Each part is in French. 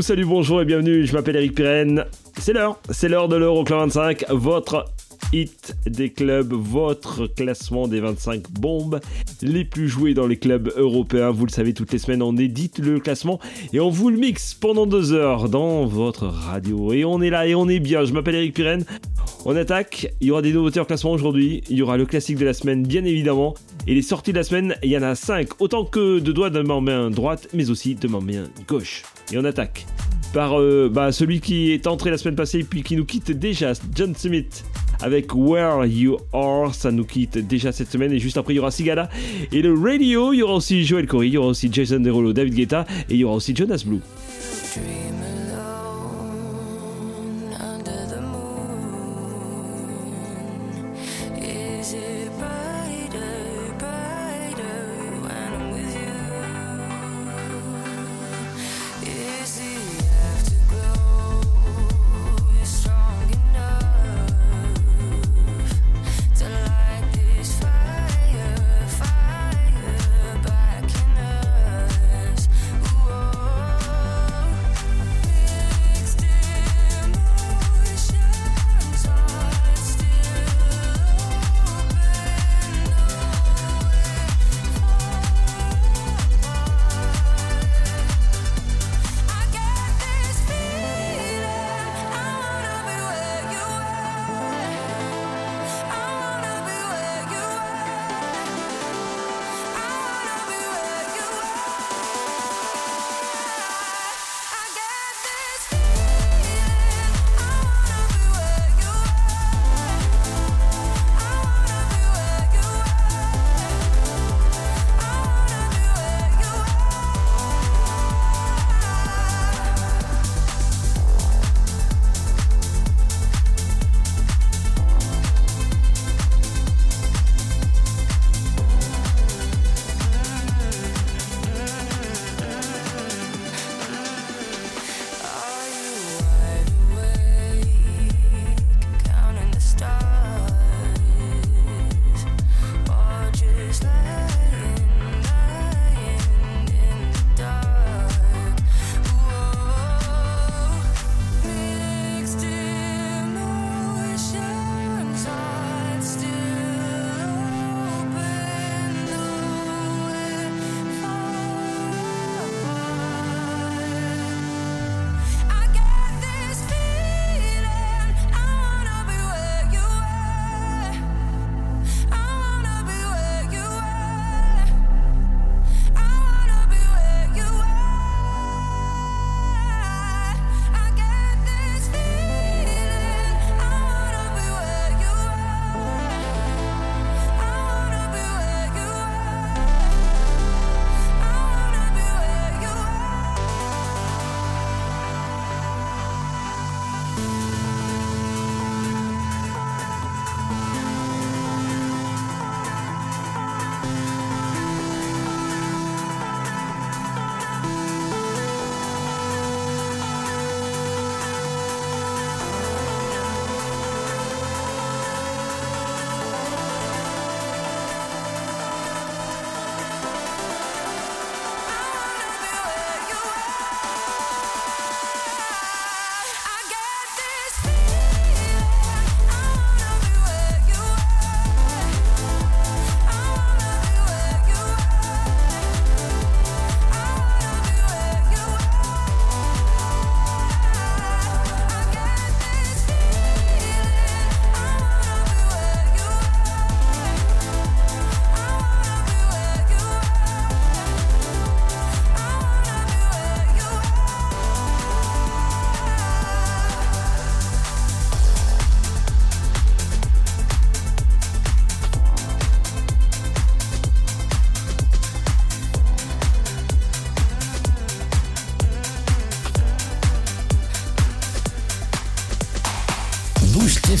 Salut, bonjour et bienvenue, je m'appelle Eric Pirenne. C'est l'heure, c'est l'heure de l'Euroclub 25, votre hit des clubs, votre classement des 25 bombes les plus jouées dans les clubs européens. Vous le savez, toutes les semaines, on édite le classement et on vous le mixe pendant deux heures dans votre radio. Et on est là et on est bien. Je m'appelle Eric Pirenne. On attaque. Il y aura des nouveautés en classement aujourd'hui. Il y aura le classique de la semaine, bien évidemment. Et les sorties de la semaine, il y en a 5. Autant que de doigts de ma main droite, mais aussi de ma main gauche. Et on attaque par euh, bah, celui qui est entré la semaine passée puis qui nous quitte déjà, John Smith avec Where You Are, ça nous quitte déjà cette semaine et juste après il y aura Sigala et le Radio, il y aura aussi Joel Corey, il y aura aussi Jason Derulo, David Guetta et il y aura aussi Jonas Blue.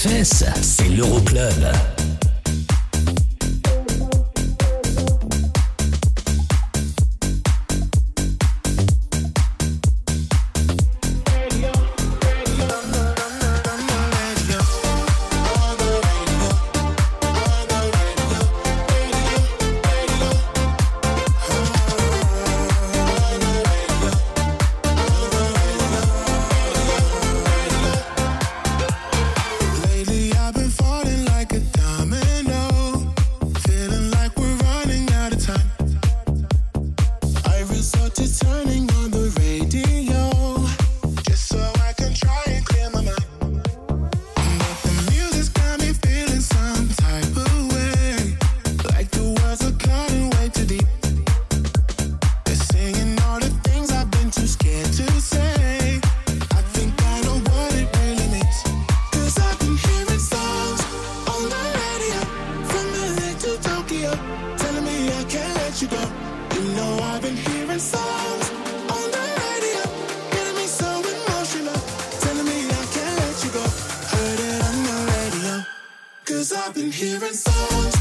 fesses, c'est l'Euroclub. I've been hearing songs.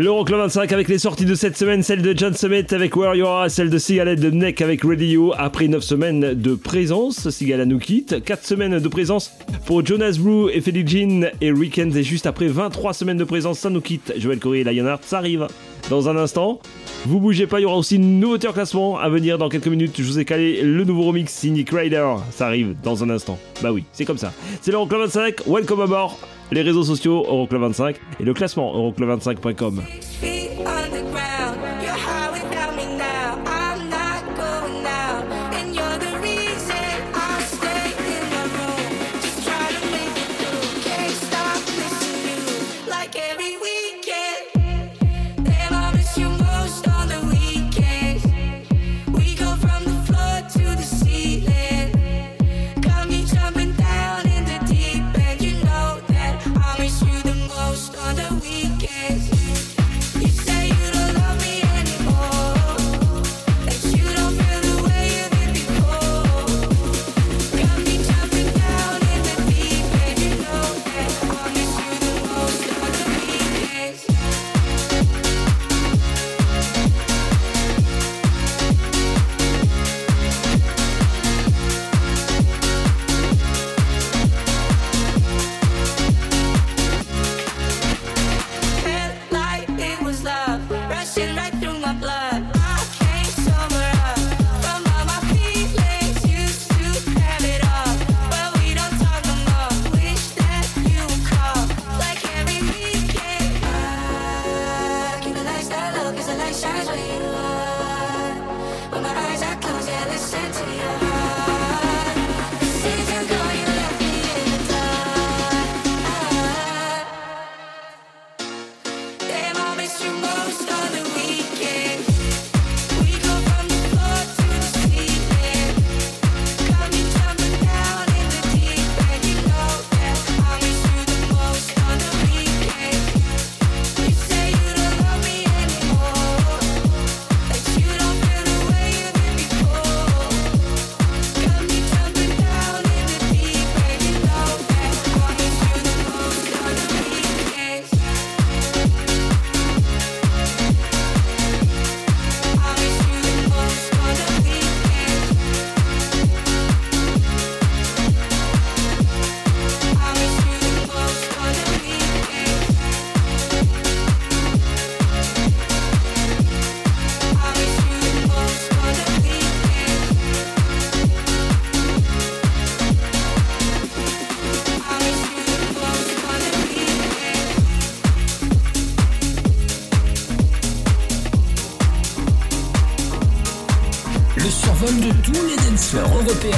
L'Euroclub 25 avec les sorties de cette semaine, celle de John Summit avec Where celle de Sigalette de Neck avec Radio Après 9 semaines de présence, Sigala nous quitte. 4 semaines de présence pour Jonas Brew et Feli Jean et Weekends. Et juste après 23 semaines de présence, ça nous quitte. Joël Corey et Lionheart, ça arrive dans un instant. Vous bougez pas, il y aura aussi une nouveauté en classement à venir dans quelques minutes. Je vous ai calé le nouveau remix signé Crider. Ça arrive dans un instant. Bah oui, c'est comme ça. C'est le l'Euroclub 25, welcome aboard les réseaux sociaux Euroclub25 et le classement euroclub25.com. 别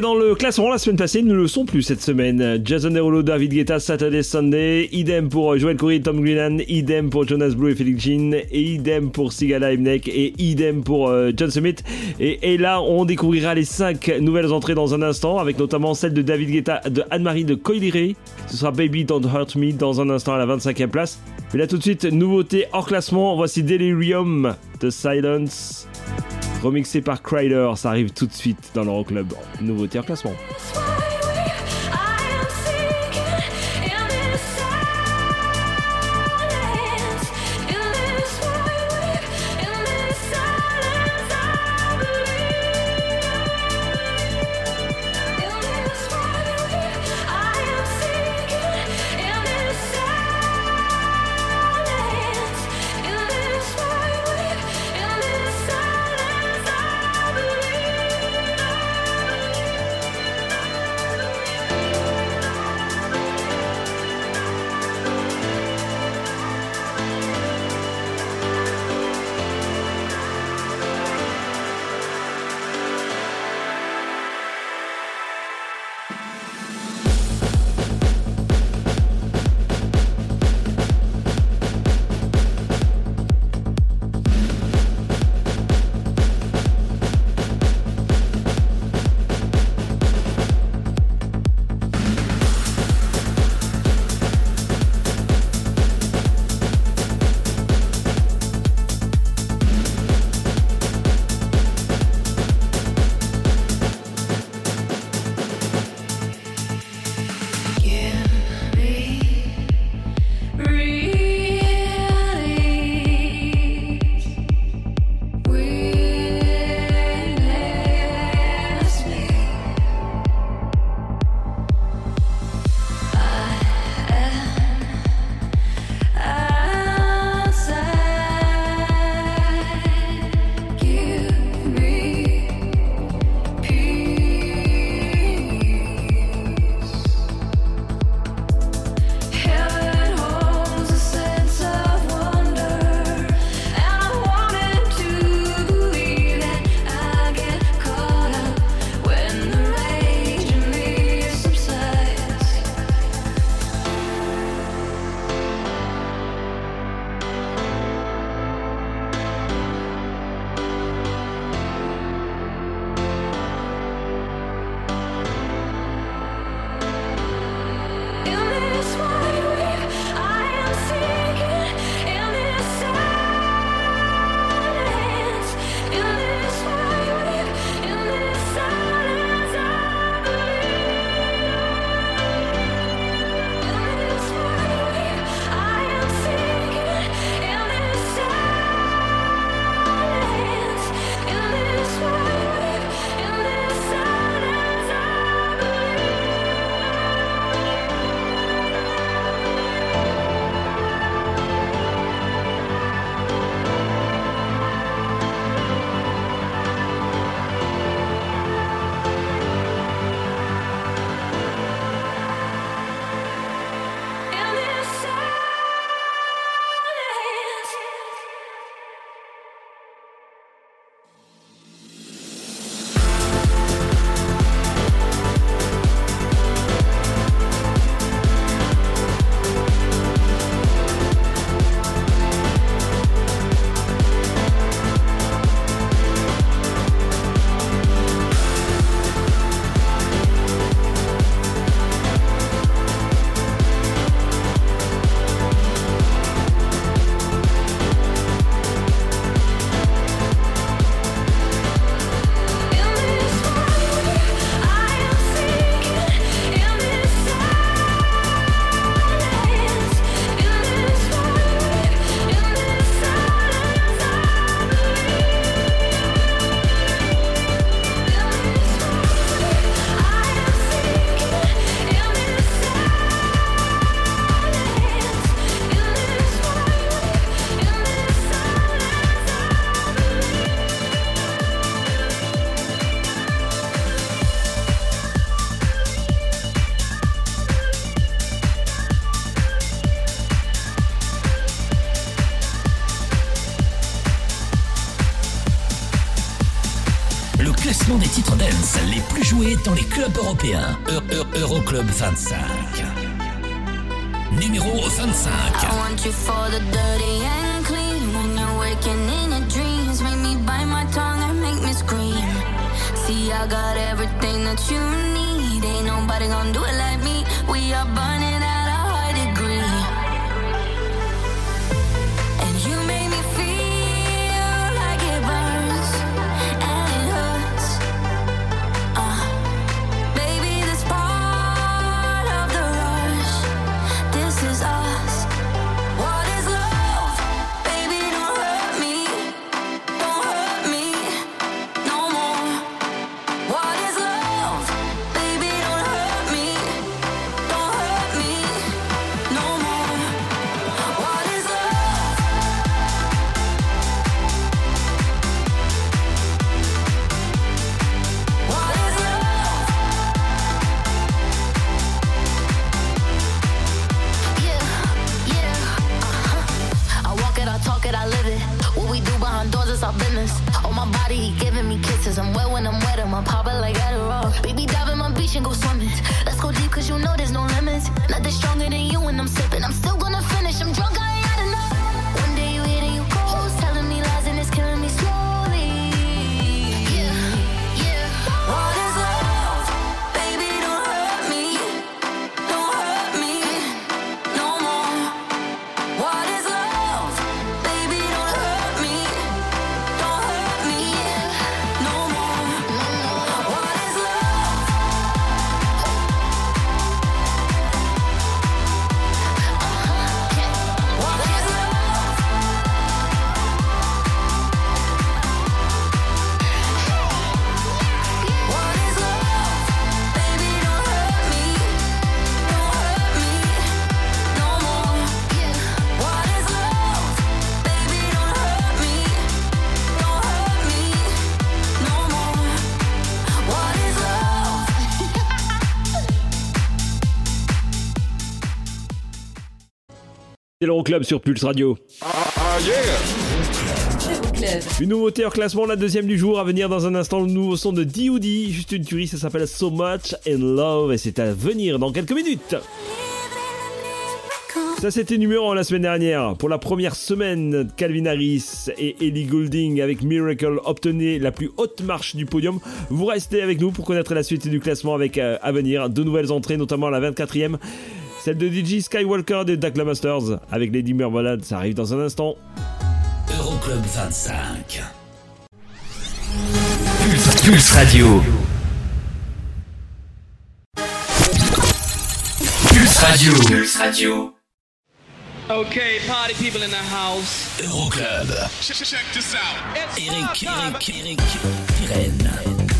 Dans le classement la semaine passée, ils ne le sont plus cette semaine. Jason Derulo, David Guetta, Saturday Sunday, idem pour Joel Corey, Tom Greenan, idem pour Jonas Blue et Felix Jean, idem pour Sigala Imnek, et idem pour euh, John Summit. Et, et là, on découvrira les 5 nouvelles entrées dans un instant, avec notamment celle de David Guetta, de Anne-Marie de Coiliré. Ce sera Baby Don't Hurt Me dans un instant à la 25e place. Mais là tout de suite, nouveauté hors classement, voici Delirium de Silence. Remixé par Kryder, ça arrive tout de suite dans l'Euroclub. Nouveauté hors classement. Joués dans les clubs européens. Eu- Eu- Euroclub 25. Numéro 25. I want you for the dirty and clean. When you're waking in your dreams, make me bite my tongue and make me scream. See, I got everything that you need. Ain't nobody gonna do it like me. We are C'est l'Euroclub sur Pulse Radio. Euroclub. Une nouveauté en classement, la deuxième du jour, à venir dans un instant, le nouveau son de D.O.D. Juste une tuerie, ça s'appelle So Much in Love et c'est à venir dans quelques minutes. Ça c'était numéro 1 la semaine dernière. Pour la première semaine, Calvin Harris et Ellie Goulding avec Miracle obtenaient la plus haute marche du podium. Vous restez avec nous pour connaître la suite du classement avec euh, à venir deux nouvelles entrées, notamment la 24e. Celle de DJ Skywalker des Dakla Masters avec Lady Mermelade, ça arrive dans un instant. Euroclub 25. Pulse, Pulse Radio. Pulse Radio. Pulse Radio. Okay, party people in the house. Euroclub. Check this out. It's Eric. Eric, Eric, Pirenne.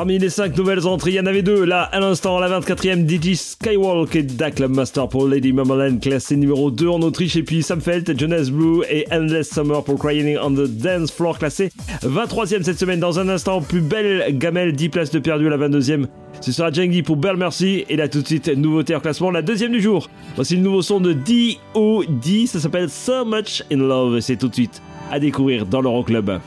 Parmi les 5 nouvelles entrées, il y en avait deux. Là, à l'instant, la 24e, DJ Skywalk et Da Club Master pour Lady Mamaland, classé numéro 2 en Autriche. Et puis Sam Felt, Jonas Blue et Endless Summer pour Crying on the Dance Floor, classé 23e cette semaine. Dans un instant, plus belle gamelle, 10 places de perdu à la 22e. Ce sera Jengi pour Belle Mercy. Et là, tout de suite, nouveauté en classement, la deuxième du jour. Voici le nouveau son de D.O.D. Ça s'appelle So Much in Love. C'est tout de suite à découvrir dans l'Euroclub. Club.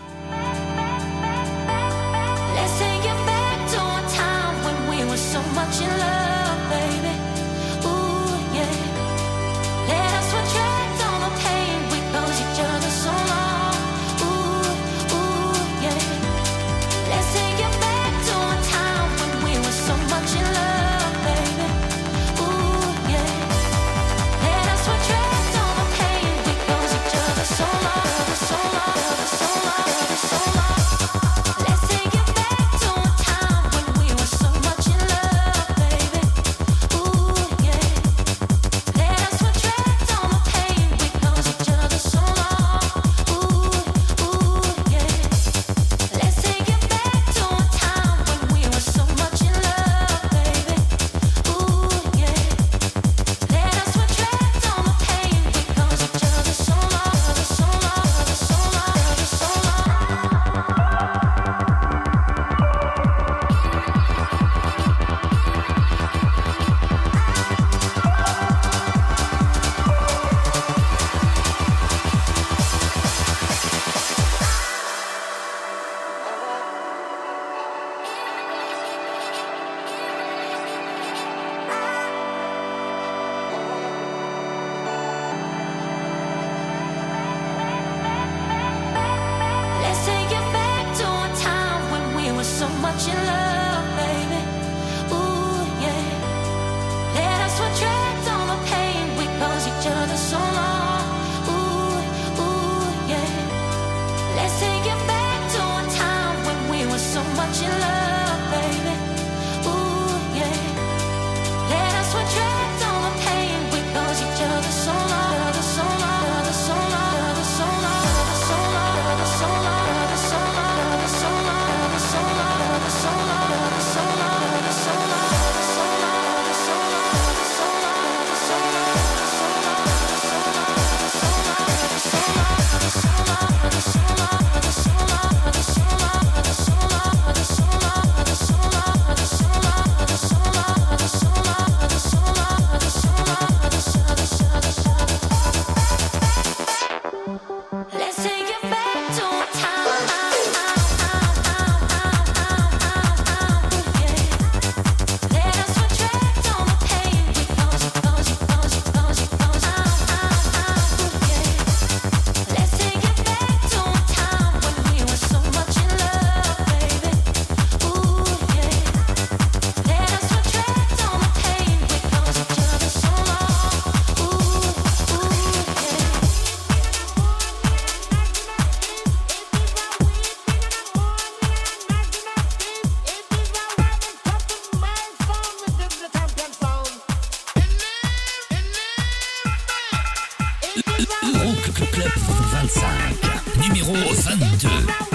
Rock Club 25, numéro 22.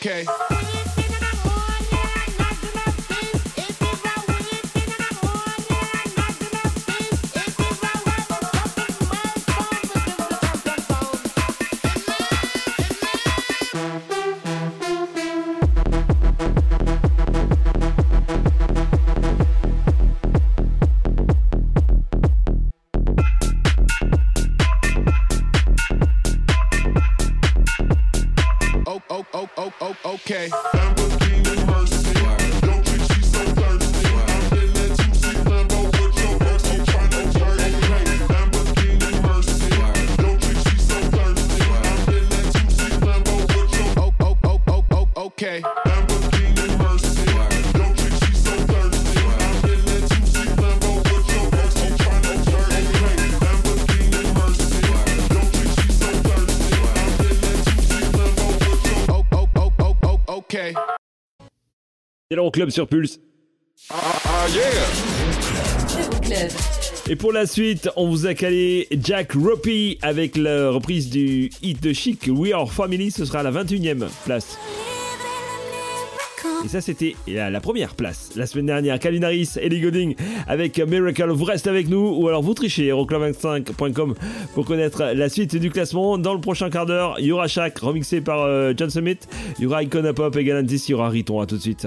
Okay. l'Euroclub sur Pulse. Euroclub. Et pour la suite, on vous a calé Jack Ruppy avec la reprise du hit de Chic, We Are Family, ce sera à la 21e place. Et ça, c'était la, première place. La semaine dernière, Calvin Harris, Ellie Golding avec Miracle. Vous restez avec nous ou alors vous trichez euroclub25.com pour connaître la suite du classement. Dans le prochain quart d'heure, il y aura Shaq remixé par euh, John Summit. Il y aura Icona Pop et Galantis, il y aura Riton. À tout de suite.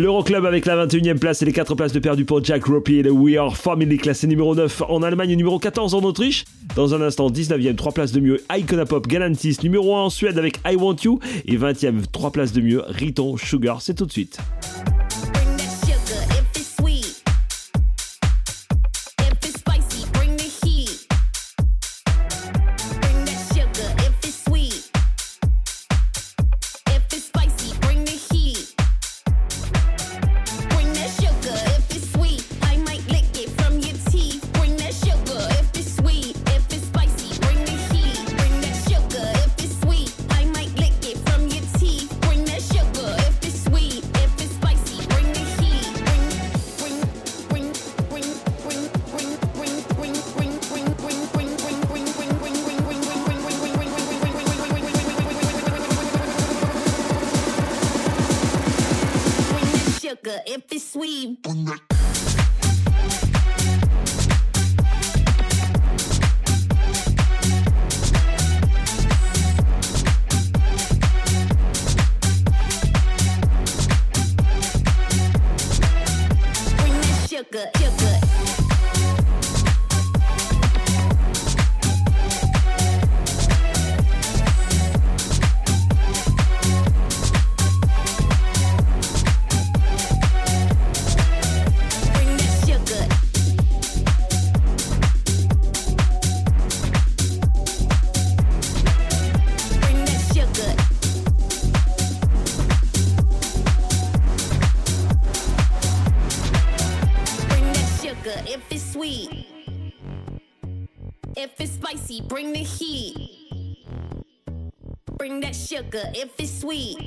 L'Euroclub avec la 21e place et les 4 places de perdu pour Jack Ropey et le We Are Family classé numéro 9 en Allemagne et numéro 14 en Autriche. Dans un instant, 19e, 3 places de mieux, Icona Pop Galantis, numéro 1 en Suède avec I Want You et 20e, 3 places de mieux, Riton Sugar, c'est tout de suite. if it's sweet. sweet.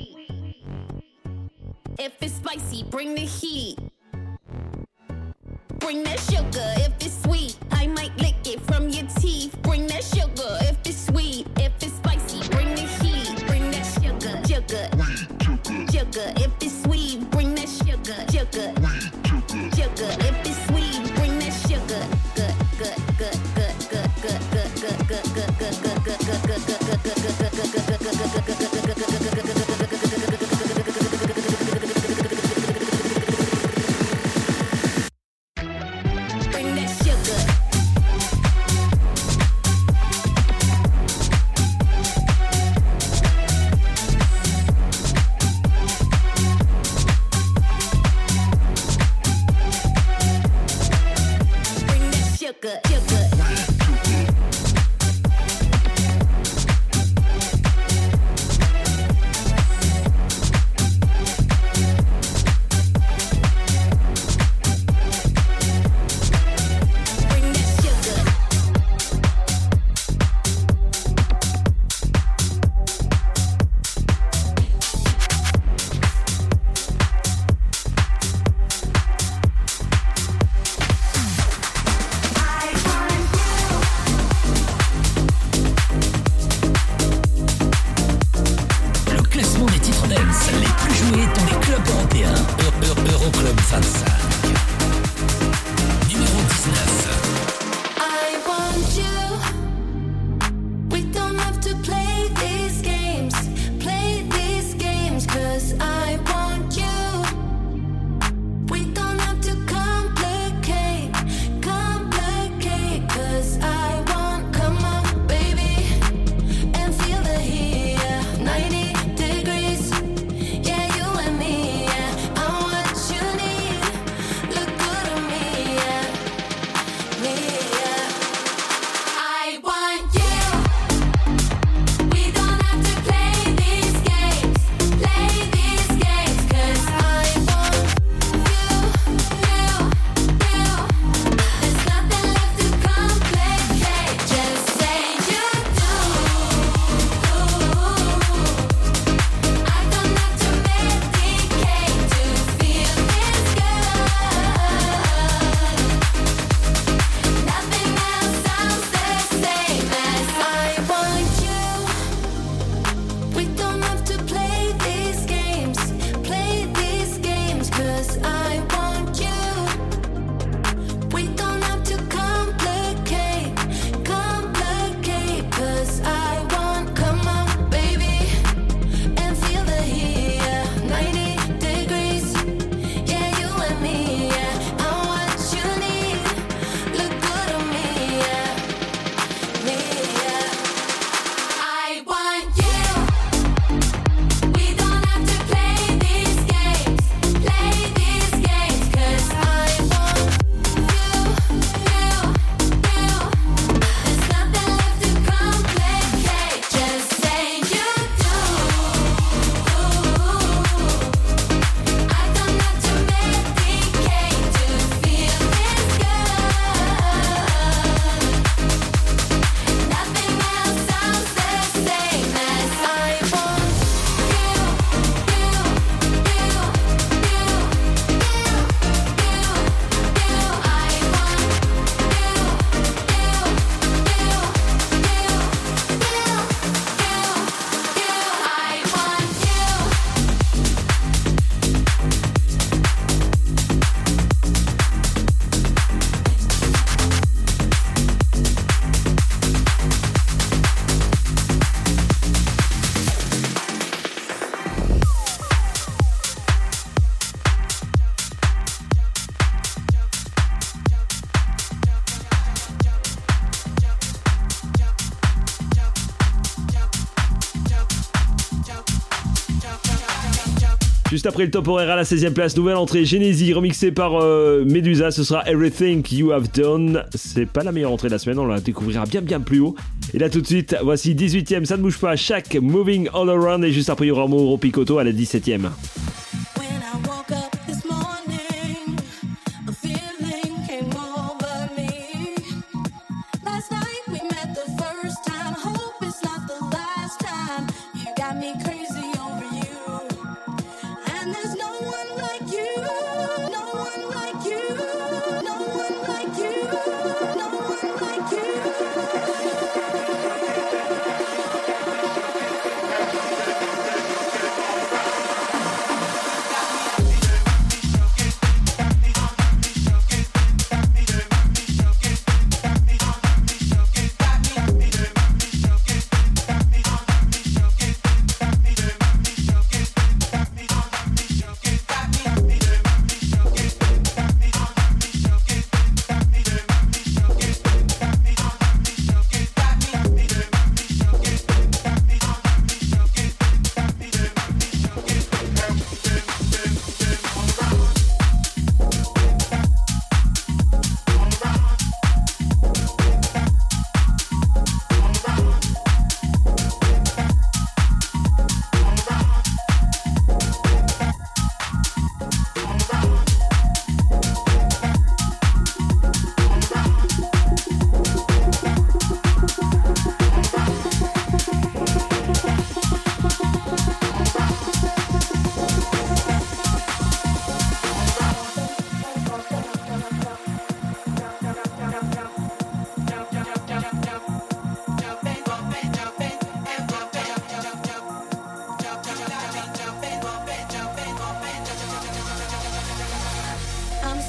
Après le top horaire à la 16 e place, nouvelle entrée Genesis remixée par euh, Medusa. Ce sera Everything You Have Done. C'est pas la meilleure entrée de la semaine, on la découvrira bien bien plus haut. Et là tout de suite, voici 18 e ça ne bouge pas. Chaque Moving All Around. Et juste après, il y aura Mauro Picotto à la 17 e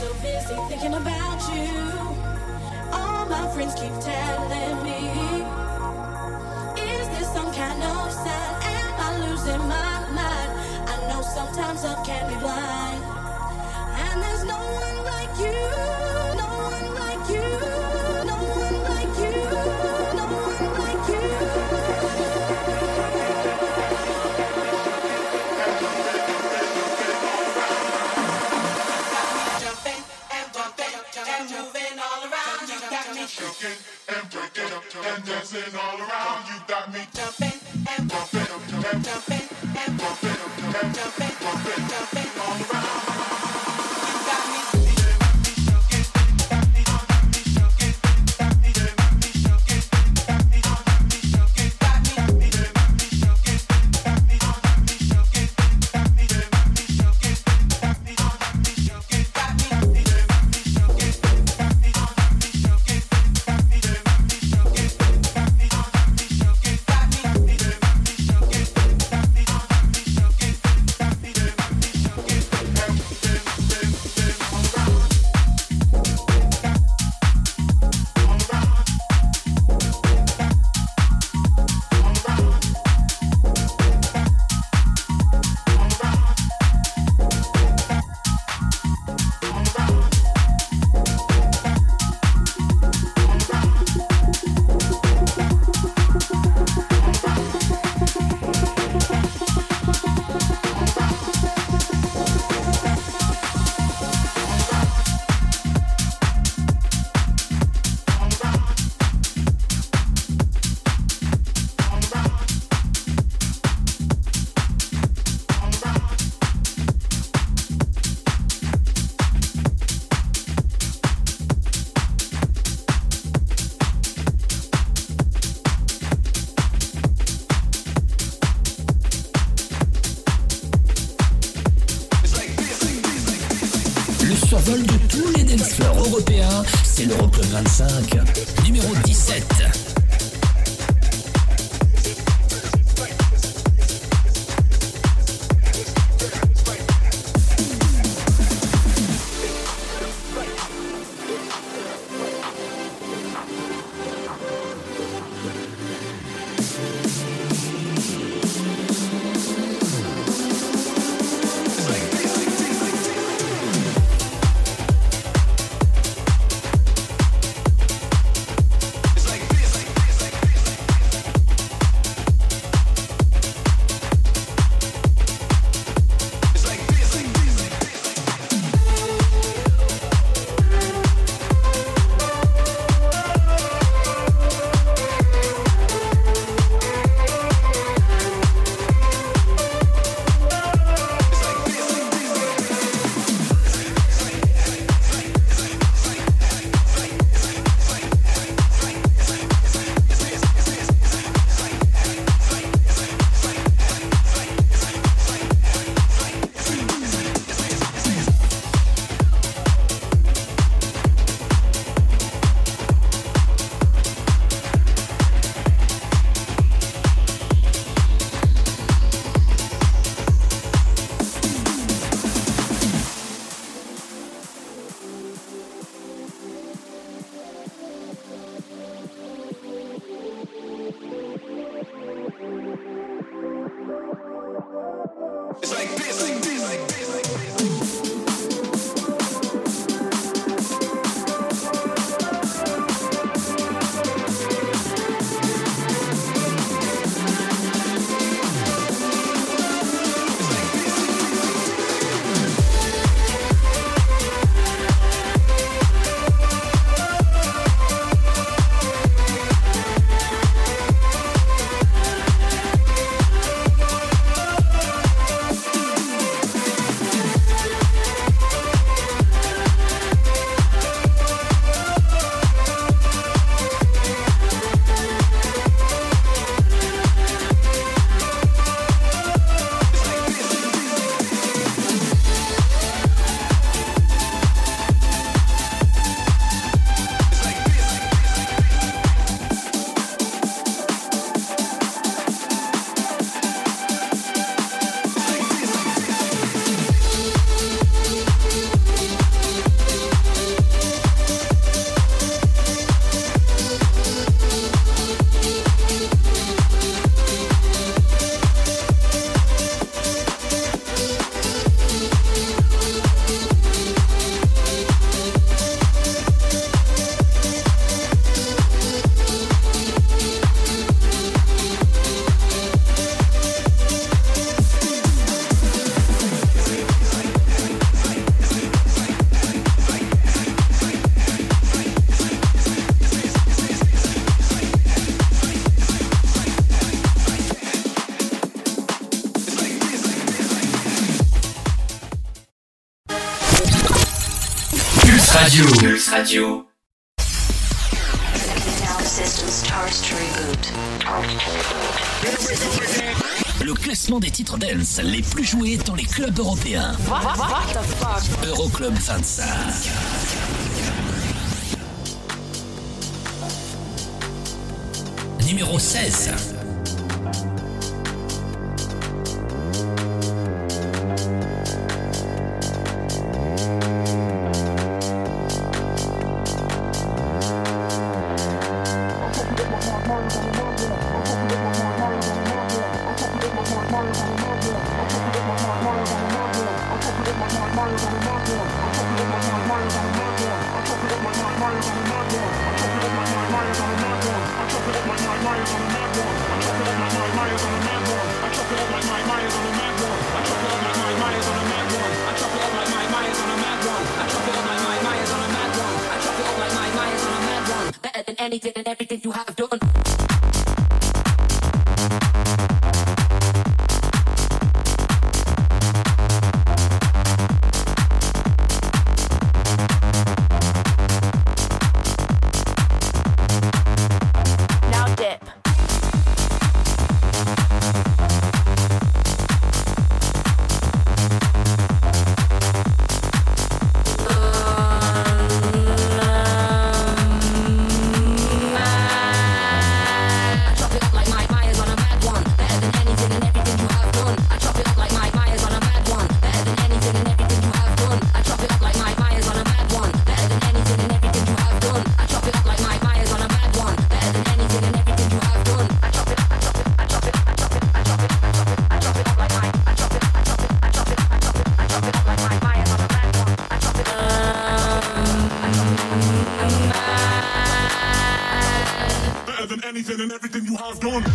so busy thinking about you. All my friends keep telling me, Is this some kind of sign? Am I losing my mind? I know sometimes I can be blind. And there's no one like you. and dancing all around. You got me jumping and bumping, jumping and bumping, jumping and jumping all around. C'est l'Euroclub 25, Le classement des titres dance les plus joués dans les clubs européens. Euroclub 25. Numéro 16. was gone.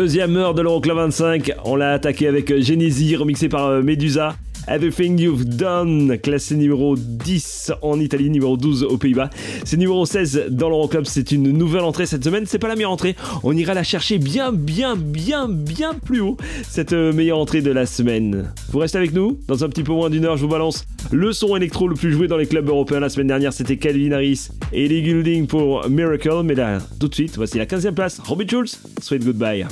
Deuxième heure de l'Euroclub 25, on l'a attaqué avec Genesis, remixé par euh, Medusa. Everything You've Done, classé numéro 10 en Italie, numéro 12 aux Pays-Bas. C'est numéro 16 dans l'Euroclub, c'est une nouvelle entrée cette semaine. C'est pas la meilleure entrée, on ira la chercher bien, bien, bien, bien plus haut, cette euh, meilleure entrée de la semaine. Vous restez avec nous, dans un petit peu moins d'une heure, je vous balance le son électro le plus joué dans les clubs européens la semaine dernière. C'était Calvin Harris et Ellie Goulding pour Miracle. Mais là, tout de suite, voici la 15e place. Robbie Schulz, Sweet Goodbye.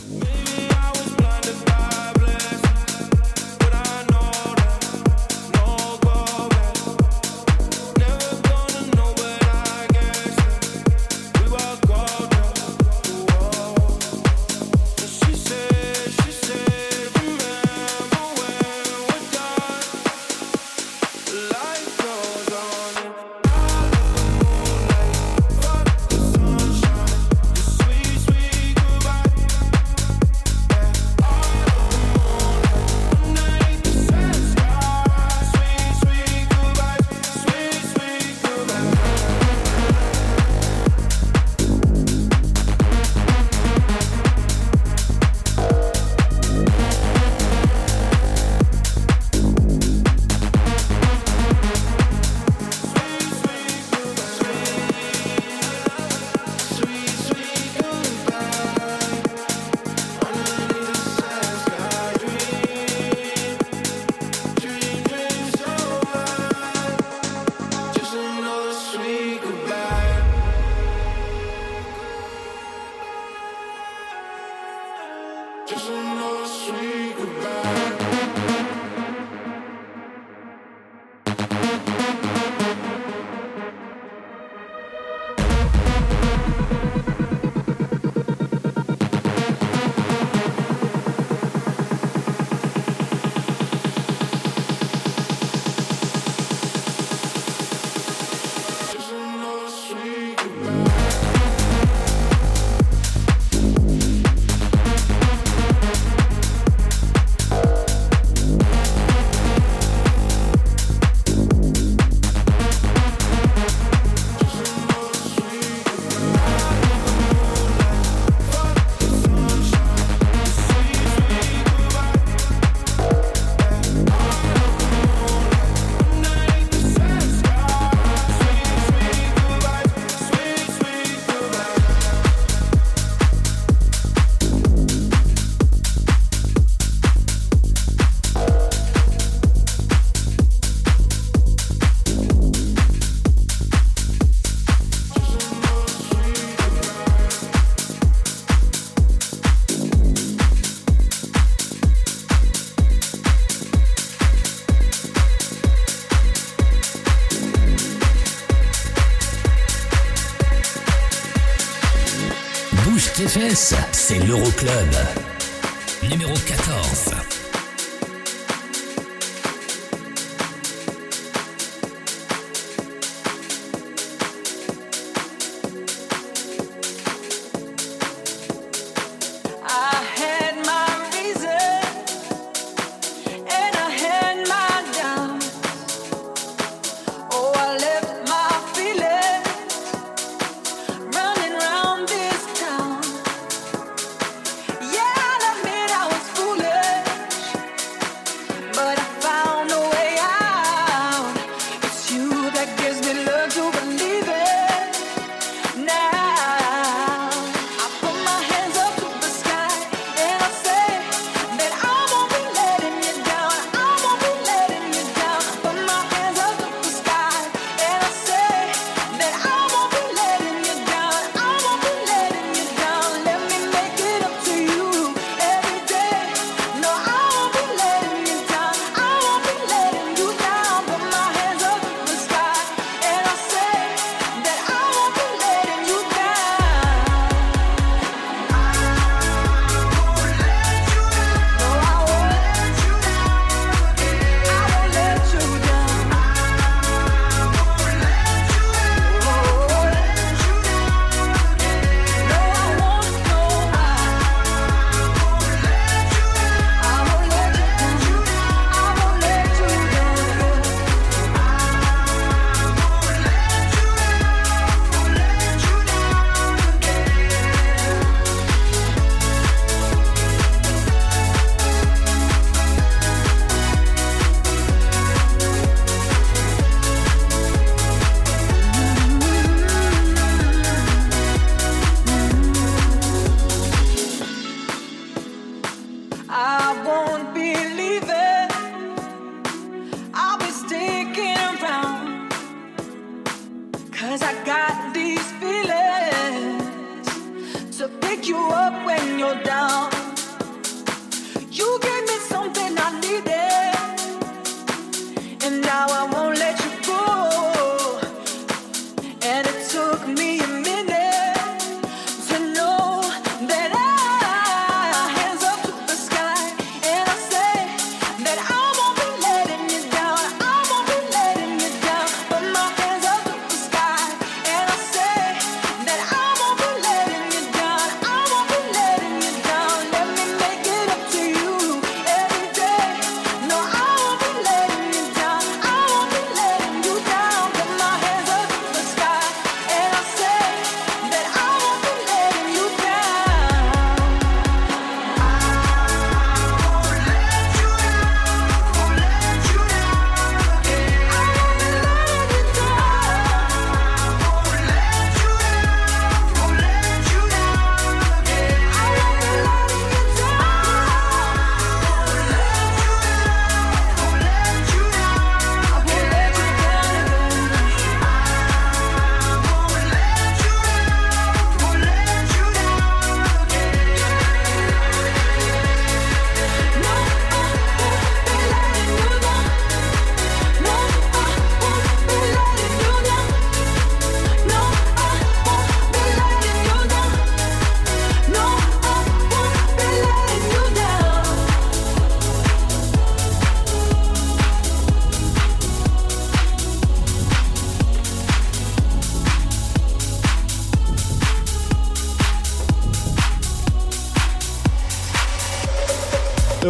C'est l'Euroclub. Numéro 14.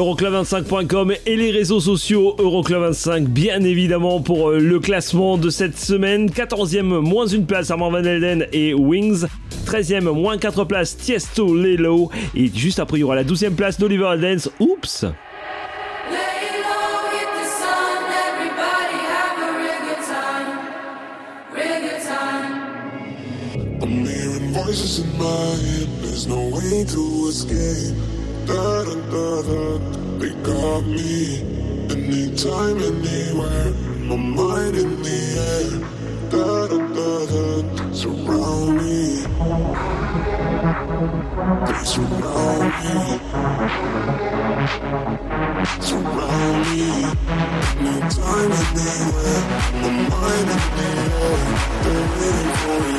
euroclub25.com et les réseaux sociaux euroclub25 bien évidemment pour euh, le classement de cette semaine. 14e moins une place Armand Van Elden et Wings. 13e moins 4 places Tiesto Lelo. Et juste après il y aura la 12e place d'Oliver Dance. Oups voices in my head, there's no way to escape. Da da da da. got me. Anytime, anywhere, my mind in the air. Da da da da, surround me. They surround me. Surround me. Anytime, anywhere, my mind in the air. They're waiting for me.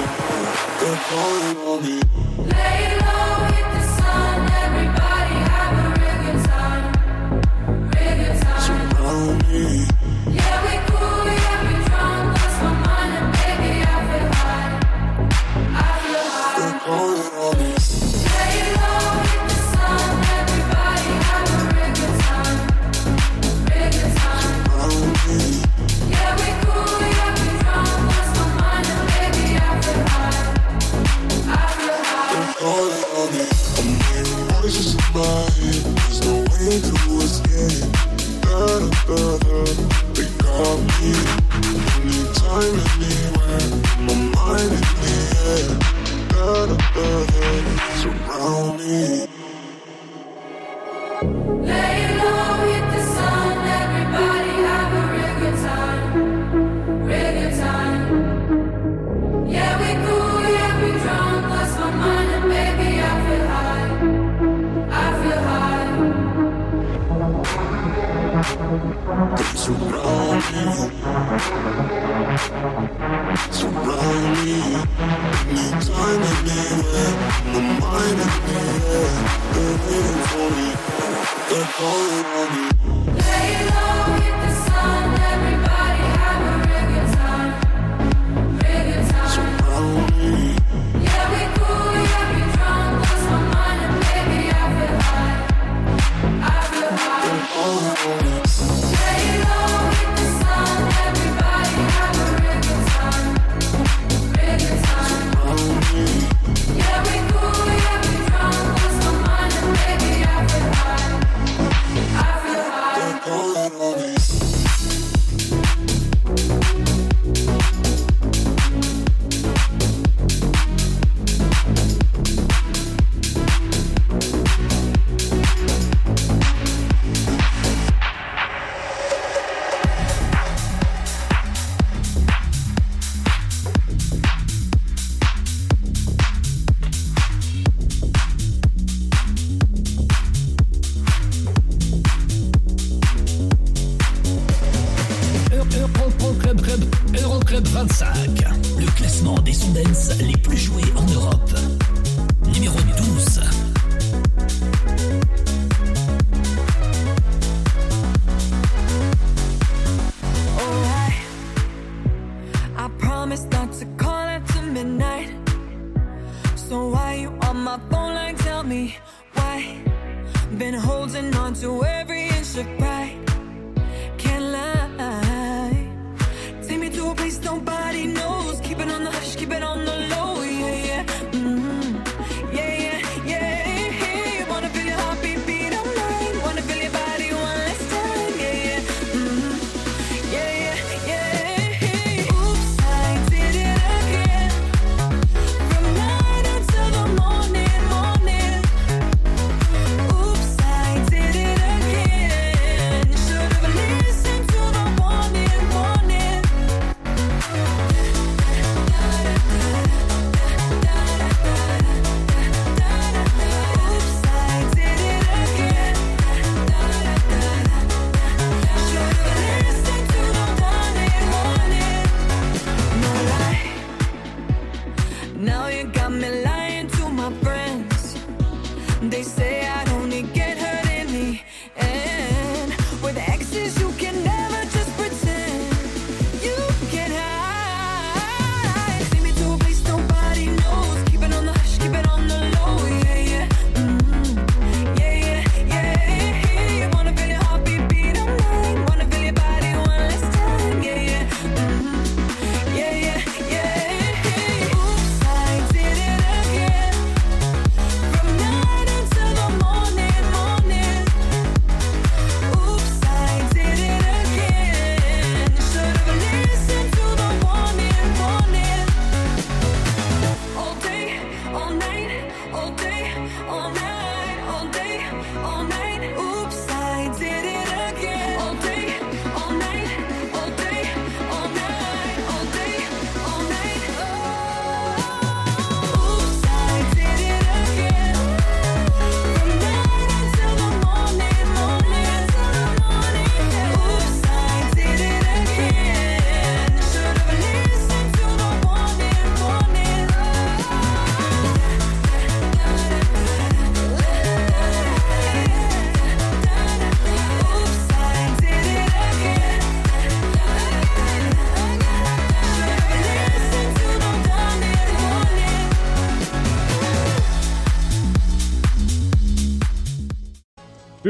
They're calling on me. Lay low.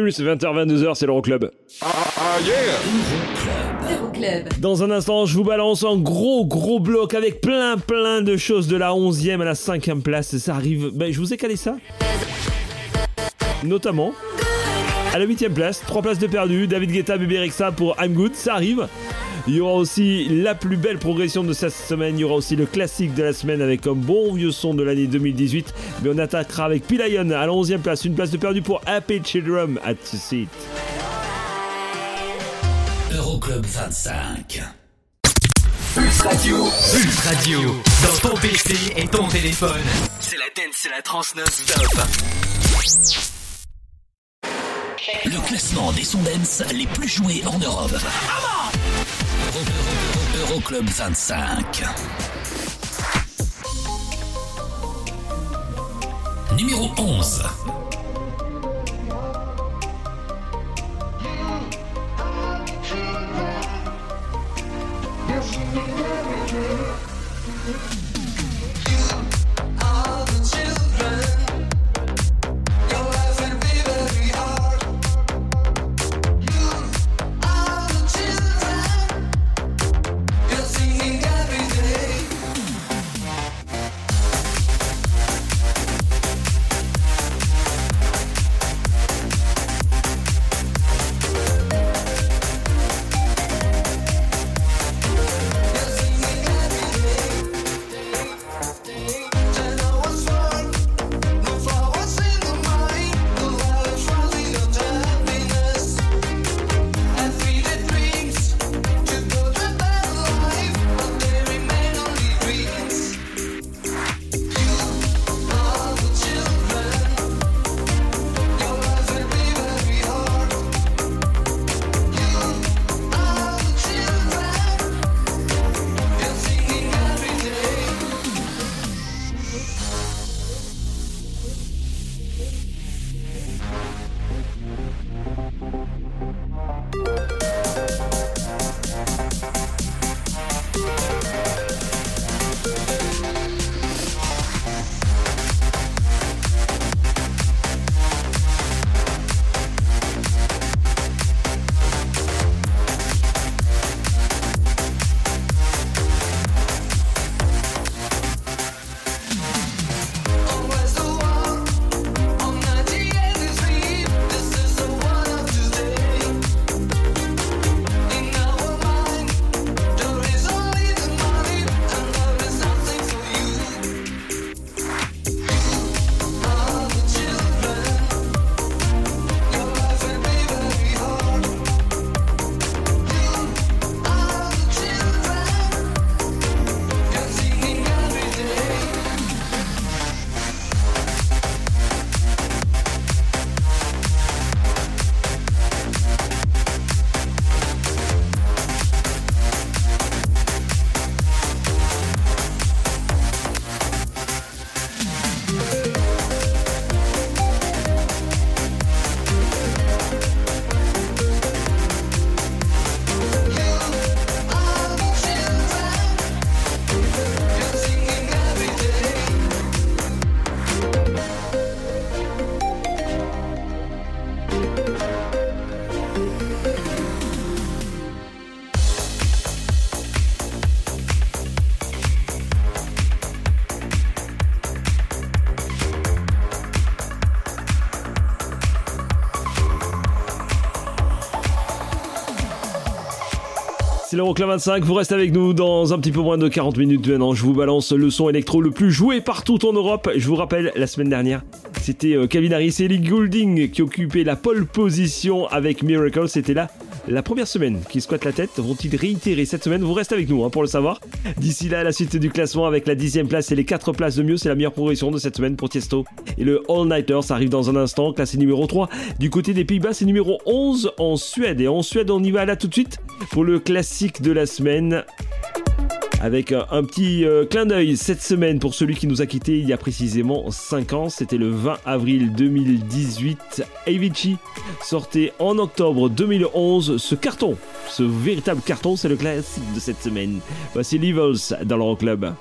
plus, 20h-22h, c'est l'Euroclub. Ah, ah. Dans un instant, je vous balance un gros gros bloc avec plein plein de choses de la 11e à la 5e place. Ça arrive, ben, je vous ai calé ça. Notamment, à la 8e place, 3 places de perdu, David Guetta, Bébé Rexa pour I'm Good, ça arrive. Il y aura aussi la plus belle progression de cette semaine. Il y aura aussi le classique de la semaine avec un bon vieux son de l'année 2018. Mais on attaquera avec Pilayon à la 11e place. Une place de perdu pour Happy Children at the seat. Euroclub 25. Pulse Radio. Pulse Radio. Dans ton PC et ton téléphone. C'est la dance, c'est la trans non-stop. Le classement des sons dance les plus joués en Europe. Euroclub 25. Numéro 11. l'Euroclub25. Vous restez avec nous dans un petit peu moins de 40 minutes maintenant. Je vous balance le son électro le plus joué partout en Europe. Je vous rappelle, la semaine dernière, c'était euh, Calvin Harris et Ellie Goulding qui occupaient la pole position avec Miracle. C'était là la première semaine qui squatte la tête. Vont-ils réitérer cette semaine? Vous restez avec nous hein, pour le savoir. D'ici là, la suite du classement avec la dixième place et les quatre places de mieux, c'est la meilleure progression de cette semaine pour Tiesto. Et le All Nighter, ça arrive dans un instant, classé numéro 3. Du côté des Pays-Bas, c'est numéro 11 en Suède. Et en Suède, on y va là tout de suite pour le classique de la semaine. Avec un, petit euh, clin d'œil cette semaine pour celui qui nous a quitté il y a précisément 5 ans. C'était le 20 avril 2018. Avicii sortait en octobre 2011 ce carton. Ce véritable carton, c'est le classique de cette semaine. Voici Levels dans l'Euroclub. Club.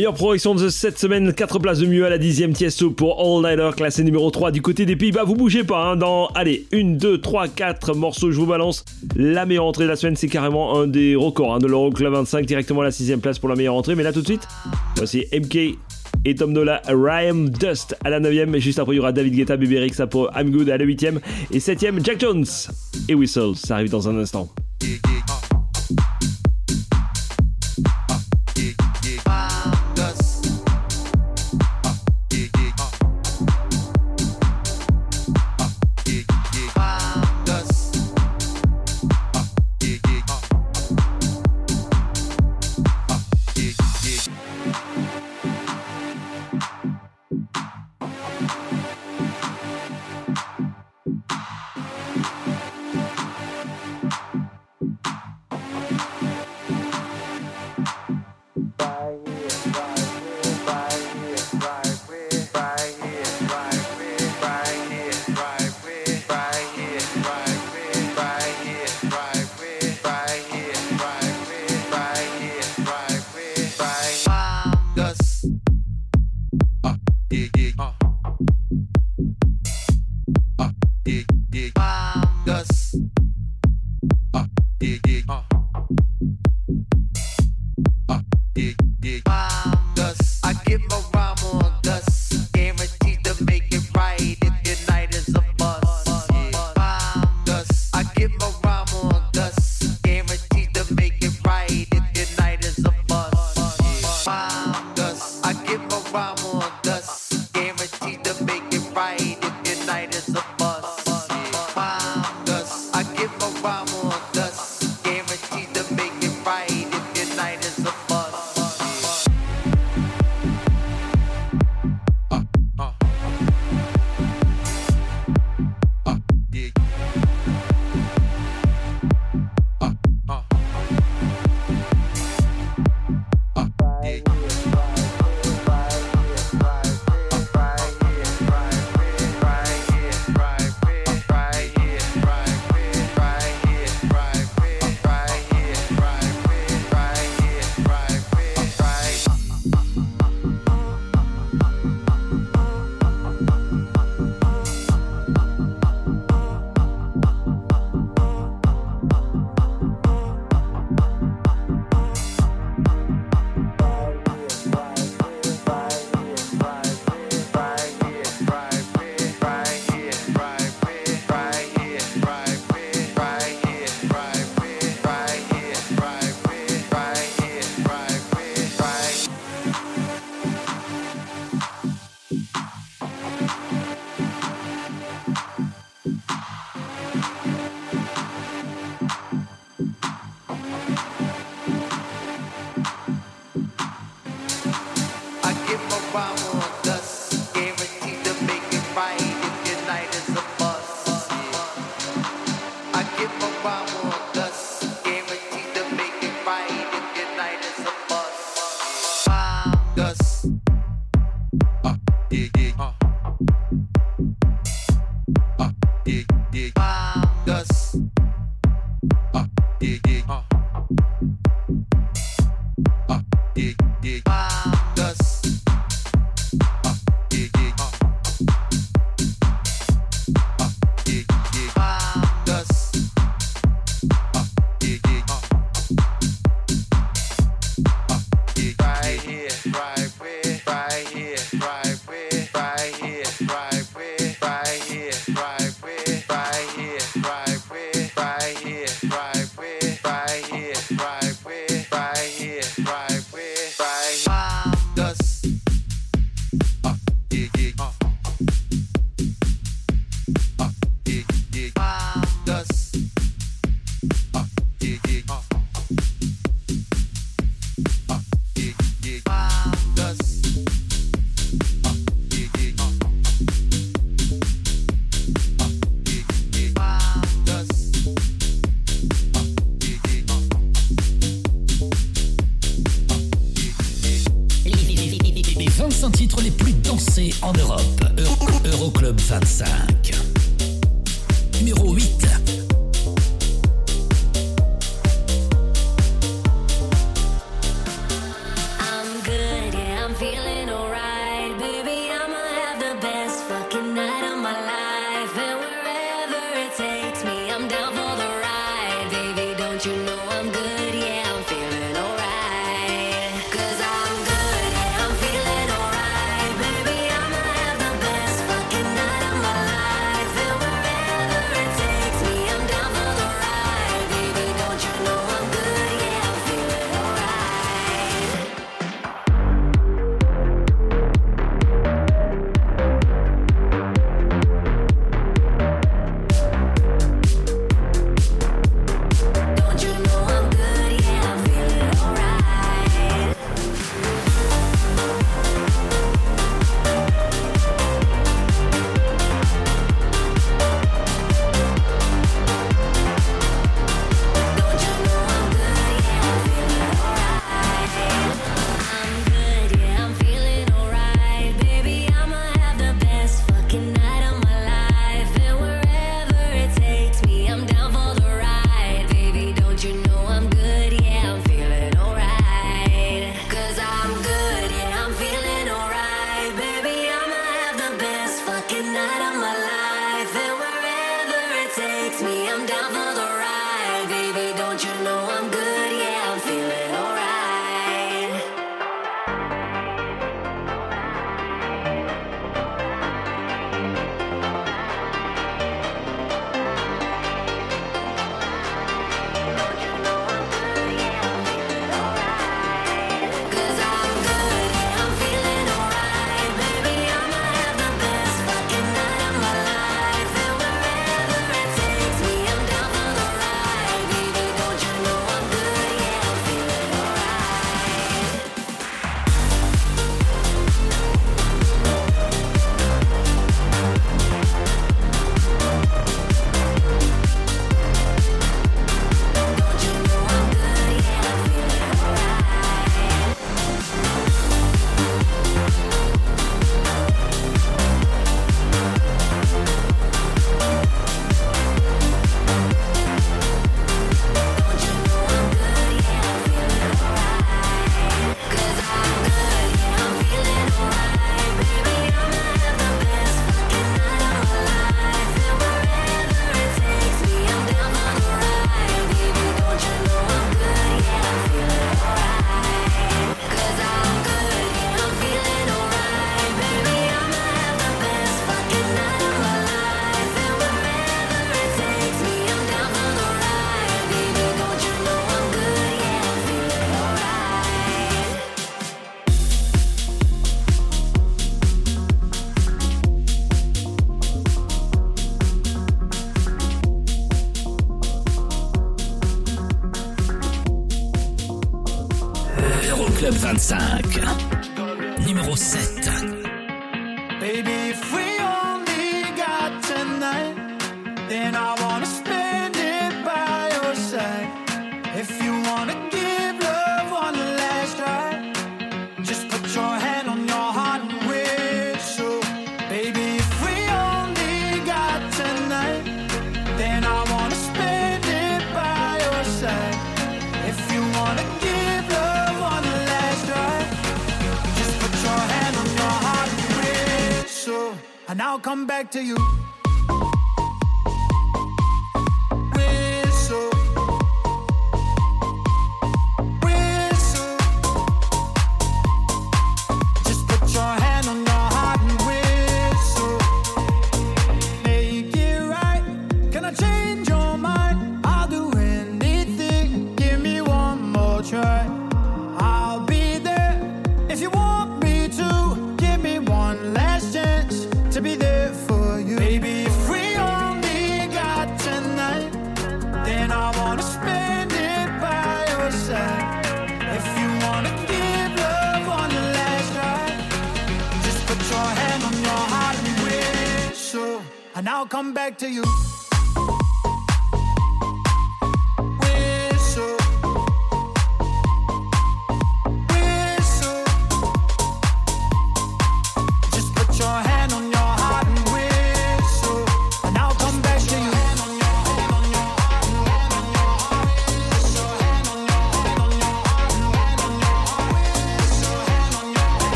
Meilleure projection de cette semaine, 4 places de mieux à la 10ème Tiesto pour All Nighter, classé numéro 3 du côté des Pays-Bas. Vous bougez pas, hein, dans, allez, 1, 2, 3, 4 morceaux, je vous balance. La meilleure entrée de la semaine, c'est carrément un des records hein, de l'Euroclub 25, directement à la 6ème place pour la meilleure entrée. Mais là, tout de suite, voici MK et Tom Nola, Ryan Dust à la 9ème. Et juste après, il y aura David Guetta, Bébé Rexa pour I'm Good à la 8ème. Et 7ème, Jack Jones et Whistle, ça arrive dans un instant.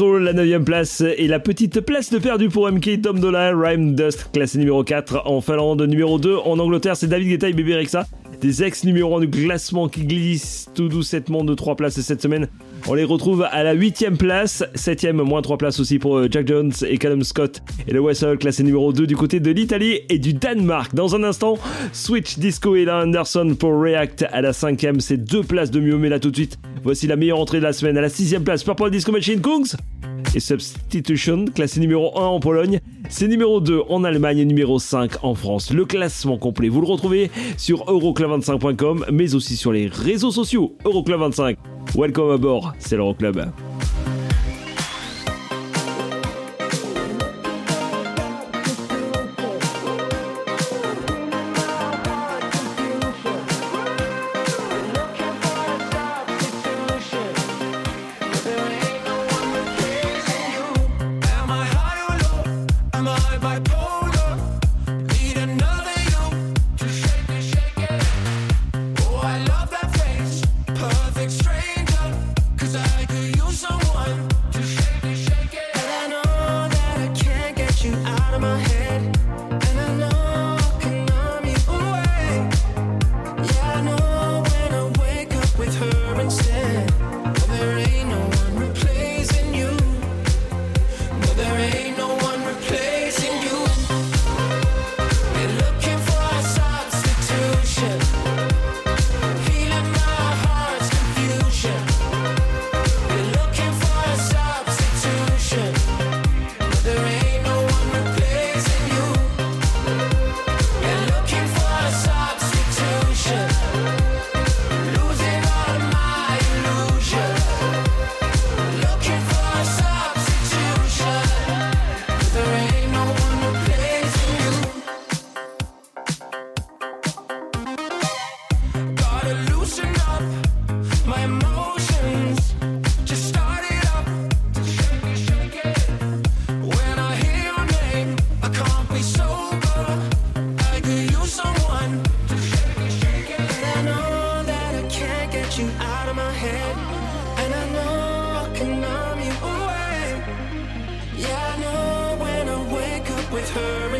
La 9 place et la petite place de perdu pour MK Tom Dola, Rhyme Dust, classé numéro 4 en Finlande, numéro 2 en Angleterre, c'est David Guetta et Bébé Rexa. Des ex numéro 1 du classement qui glissent tout doucement de 3 places cette semaine on les retrouve à la 8ème place, 7ème, moins 3 places aussi pour euh, Jack Jones et Callum Scott. Et le Wessel classé numéro 2 du côté de l'Italie et du Danemark. Dans un instant, Switch Disco et la Anderson pour React à la 5ème. C'est deux places de mieux, là tout de suite, voici la meilleure entrée de la semaine à la 6ème place. Purple Disco Machine Kungs et Substitution, classé numéro 1 en Pologne. C'est numéro 2 en Allemagne et numéro 5 en France. Le classement complet, vous le retrouvez sur euroclub25.com, mais aussi sur les réseaux sociaux. Euroclub25. Welcome aboard, c'est l'Euroclub.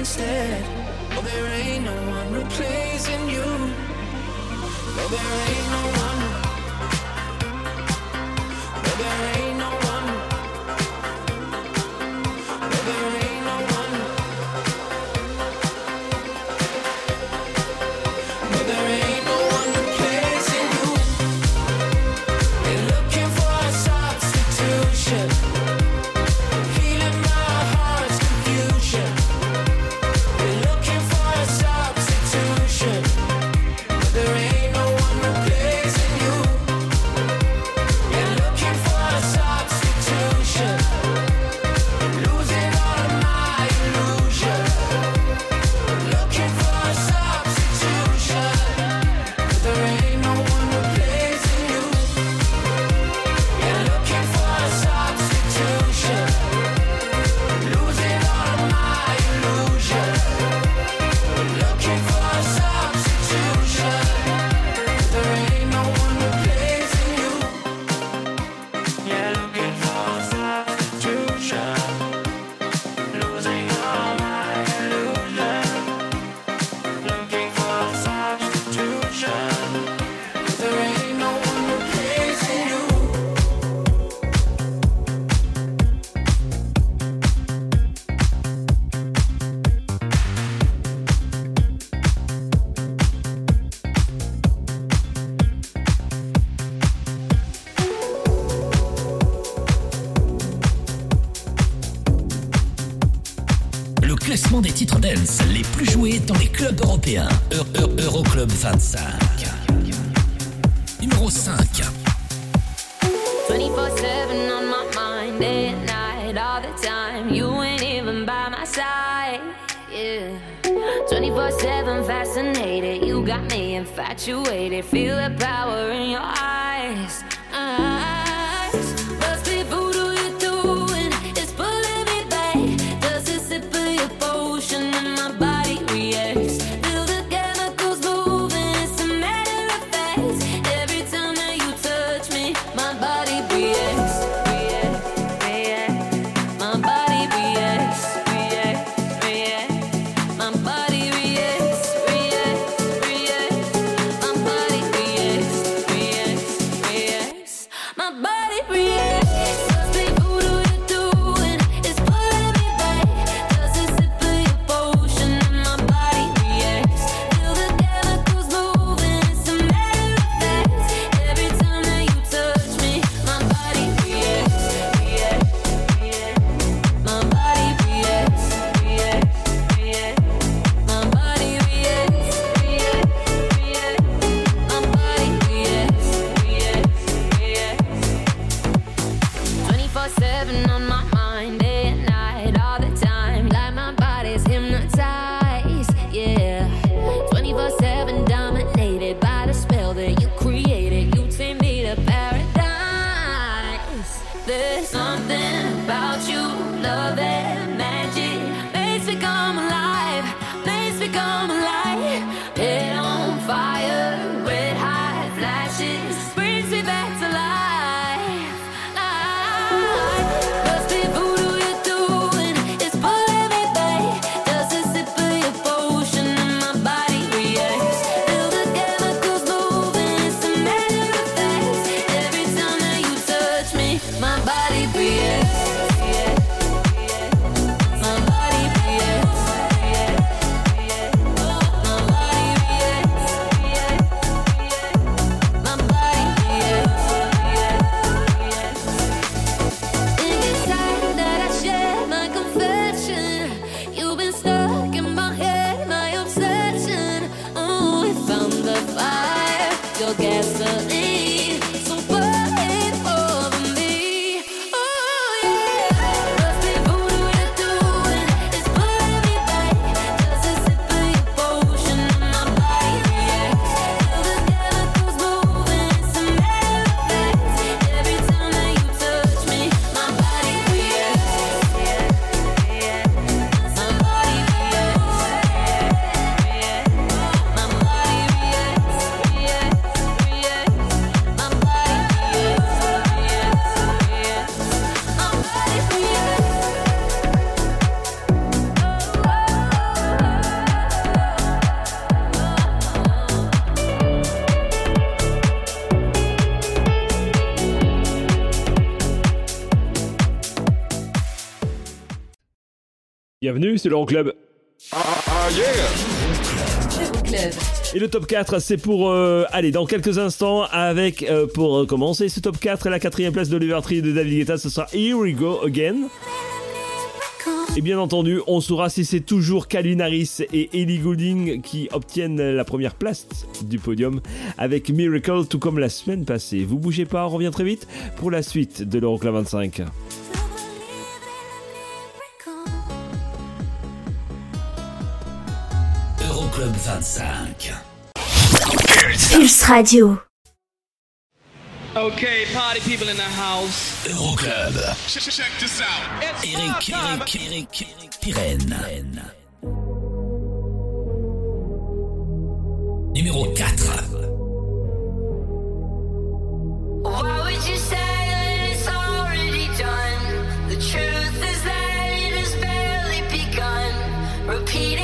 instead. Oh, there ain't no one replacing you. No, there ain't no one. No, there ain't. plus joué dans les clubs européens. Euroclub 25. Numéro 5. 24-7 on my mind, day and night, all the time. You ain't even by my side. Yeah. 24-7 fascinated, you got me infatuated. Feel the power in your Bienvenue, c'est l'Euroclub. Euroclub. Et le top 4, c'est pour euh, aller dans quelques instants avec, euh, pour euh, commencer ce top 4 et la quatrième place d'Oliver Tree de David Guetta, ce sera Here We Go Again. Et bien entendu, on saura si c'est toujours Calvin Harris et Ellie Goulding qui obtiennent la première place du podium avec Miracle, tout comme la semaine passée. Vous bougez pas, on revient très vite pour la suite de l'Euroclub 25. Euroclub 25. Pulse Radio. Okay, party people in the house. Euroclub. Check this out. Eric, Eric, Eric, Eric Pirenne. Numéro 4. Why would you say that it's already done? The truth is that it has barely begun. Repeating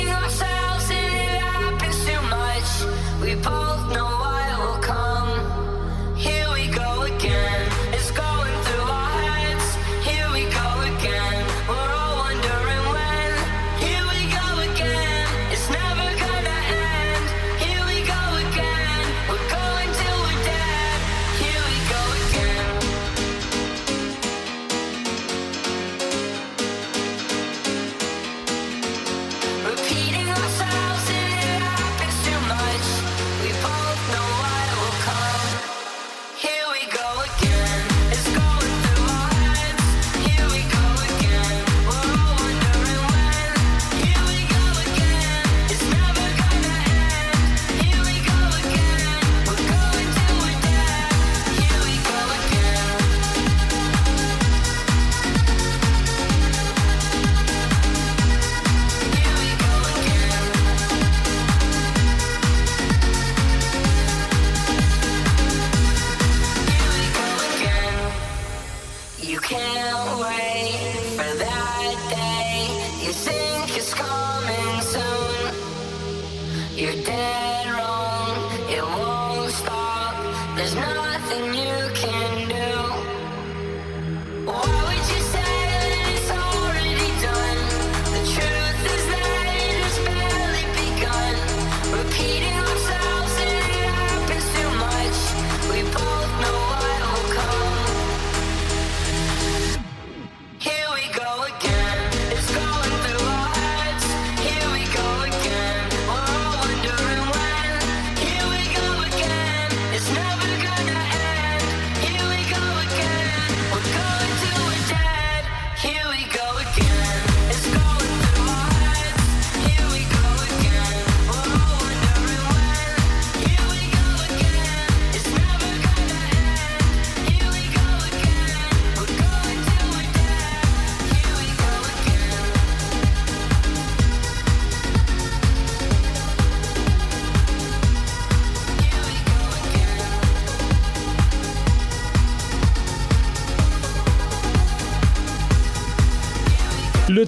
You're dead wrong. It won't stop. There's nothing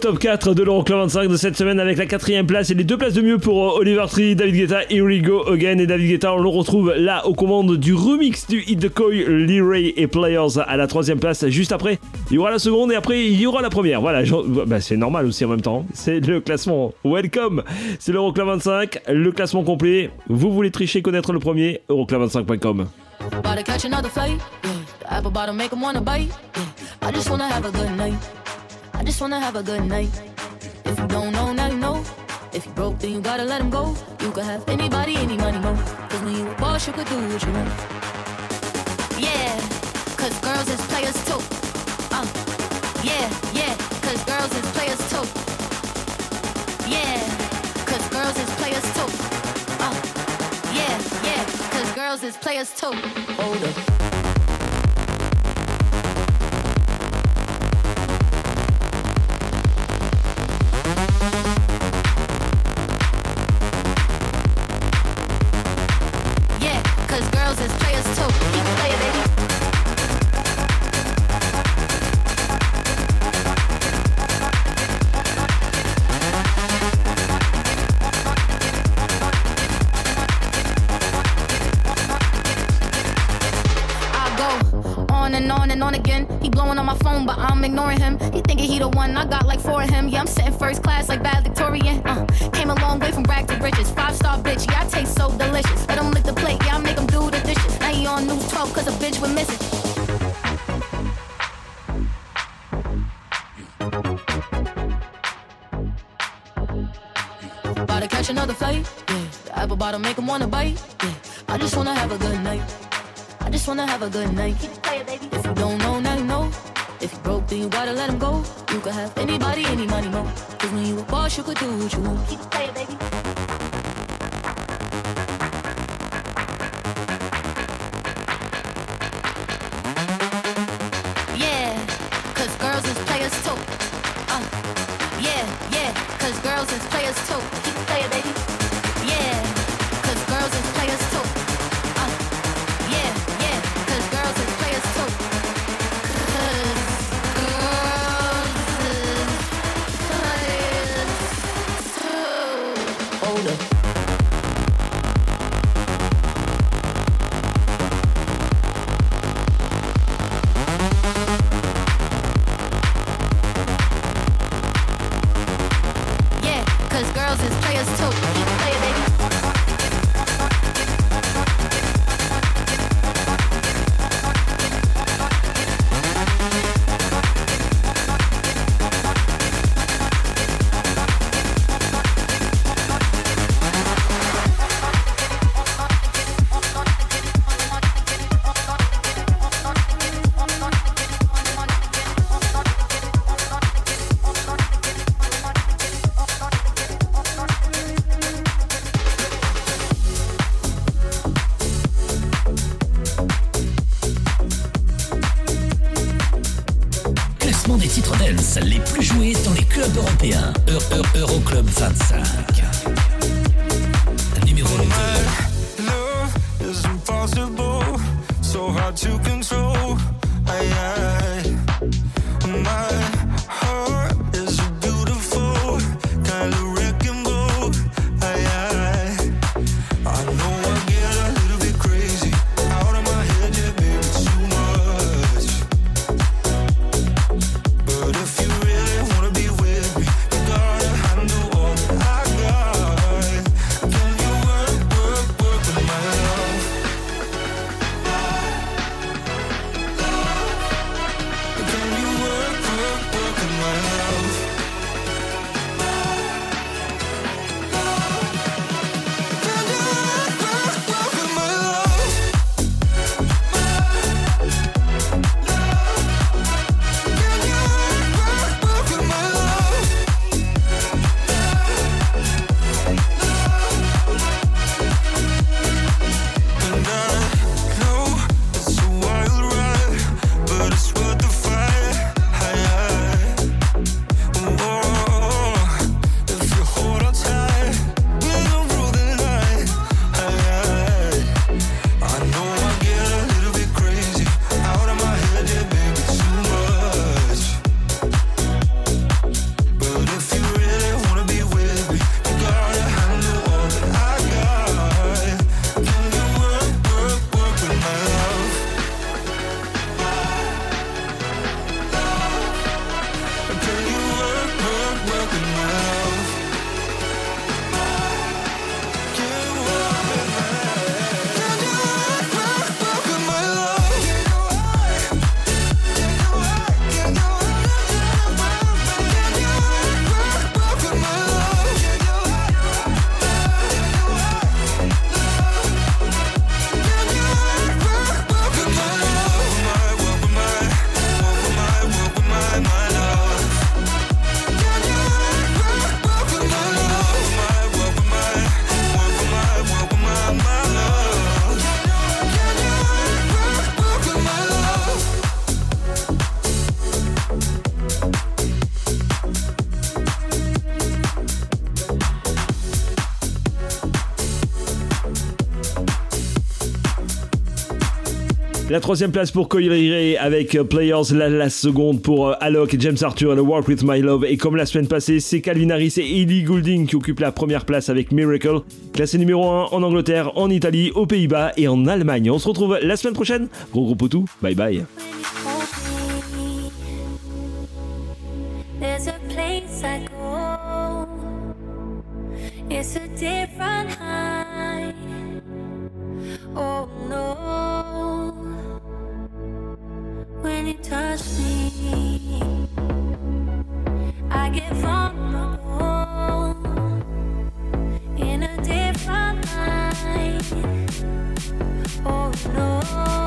top 4 de l'Euroclub 25 de cette semaine avec la quatrième place et les deux places de mieux pour euh, Oliver Tree, David Guetta, Here We Go Again. Et David Guetta, on le retrouve là aux commandes du remix du Hit the Koi, Lee Ray et Players à la troisième place. Juste après, il y aura la seconde et après, il y aura la première. Voilà, bah, c'est normal aussi en même temps. C'est le classement. Welcome, c'est l'Euroclub 25, le classement complet. Vous voulez tricher, connaître le premier Euroclub25.com. About to catch another fight. Yeah. The apple make 'em wanna bite. I just wanna have a good night. I just wanna have a good night. If you don't know, now you know. If you broke, then you gotta let him go. You could have anybody, any money, mo. Cause when you a boss, you could do what you want. Yeah, cause girls is players too. Uh, yeah, yeah, cause girls is players too. Yeah, cause girls is players too. Uh, yeah, yeah, cause girls is players too. Hold up. Sitting first class like bad Victorian. Uh, came a long way from rag to riches. Five star bitch, yeah, I taste so delicious. Let him lick the plate, yeah, I make him do the dishes. Now he on news 12 cause a bitch went missing. Catch another flight, yeah. The apple bottom make him wanna bite, yeah. I just wanna have a good night. I just wanna have a good night. Then you gotta let him go. You could have anybody, any money, mo. Cause when you a boss, you could do what you want. Keep baby. colder La troisième place pour Coiliré avec euh, Players. La, seconde pour euh, Alok, et James Arthur et le Walk With My Love. Et comme la semaine passée, c'est Calvin Harris et Ellie Goulding qui occupent la première place avec Miracle. Classé numéro 1 en Angleterre, en Italie, aux Pays-Bas et en Allemagne. On se retrouve la semaine prochaine. Gros gros potou. Bye bye. when you touch me. I get vulnerable in a different light. Oh no.